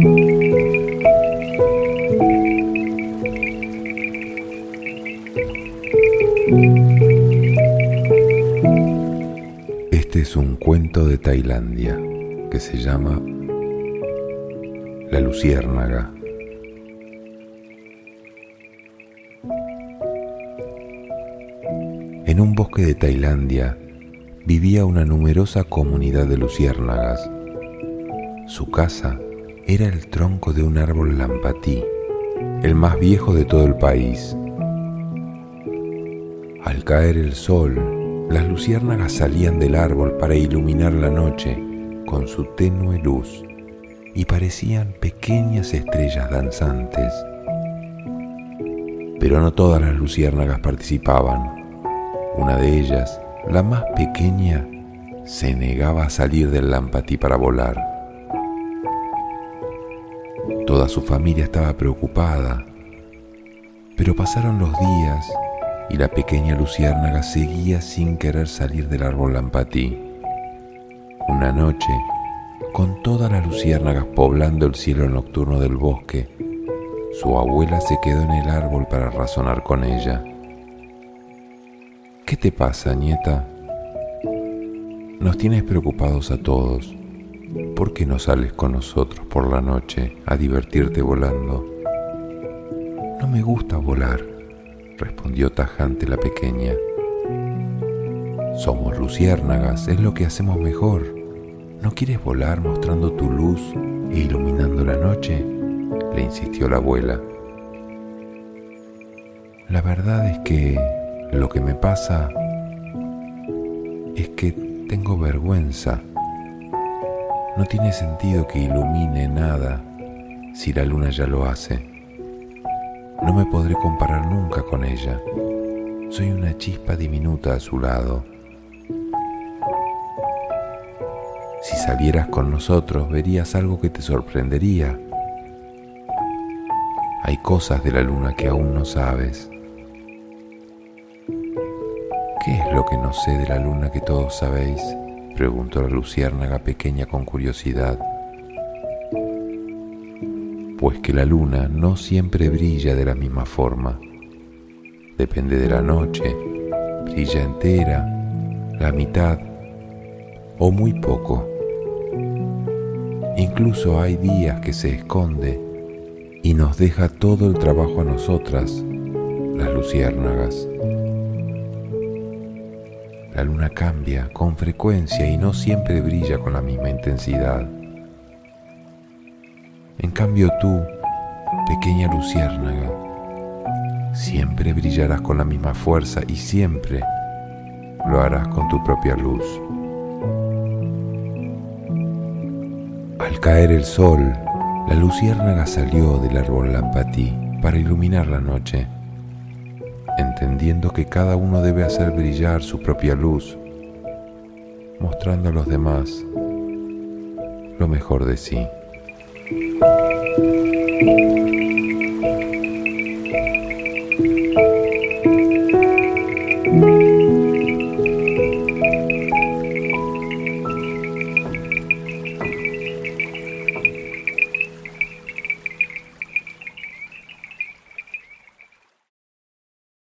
Este es un cuento de Tailandia que se llama La Luciérnaga. En un bosque de Tailandia vivía una numerosa comunidad de luciérnagas. Su casa era el tronco de un árbol lampatí, el más viejo de todo el país. Al caer el sol, las luciérnagas salían del árbol para iluminar la noche con su tenue luz y parecían pequeñas estrellas danzantes. Pero no todas las luciérnagas participaban. Una de ellas, la más pequeña, se negaba a salir del lampatí para volar. Toda su familia estaba preocupada, pero pasaron los días y la pequeña luciérnaga seguía sin querer salir del árbol lampatí. Una noche, con todas las luciérnagas poblando el cielo nocturno del bosque, su abuela se quedó en el árbol para razonar con ella. ¿Qué te pasa, nieta? Nos tienes preocupados a todos. ¿Por qué no sales con nosotros por la noche a divertirte volando? No me gusta volar, respondió tajante la pequeña. Somos luciérnagas, es lo que hacemos mejor. ¿No quieres volar mostrando tu luz e iluminando la noche? le insistió la abuela. La verdad es que lo que me pasa es que tengo vergüenza. No tiene sentido que ilumine nada si la luna ya lo hace. No me podré comparar nunca con ella. Soy una chispa diminuta a su lado. Si salieras con nosotros verías algo que te sorprendería. Hay cosas de la luna que aún no sabes. ¿Qué es lo que no sé de la luna que todos sabéis? Preguntó la luciérnaga pequeña con curiosidad pues que la luna no siempre brilla de la misma forma. Depende de la noche, brilla entera, la mitad o muy poco. Incluso hay días que se esconde y nos deja todo el trabajo a nosotras, las luciérnagas. La luna cambia con frecuencia y no siempre brilla con la misma intensidad. En cambio tú, pequeña luciérnaga, siempre brillarás con la misma fuerza y siempre lo harás con tu propia luz. Al caer el sol, la luciérnaga salió del árbol lampatí para iluminar la noche, entendiendo que cada uno debe hacer brillar su propia luz, mostrando a los demás lo mejor de sí.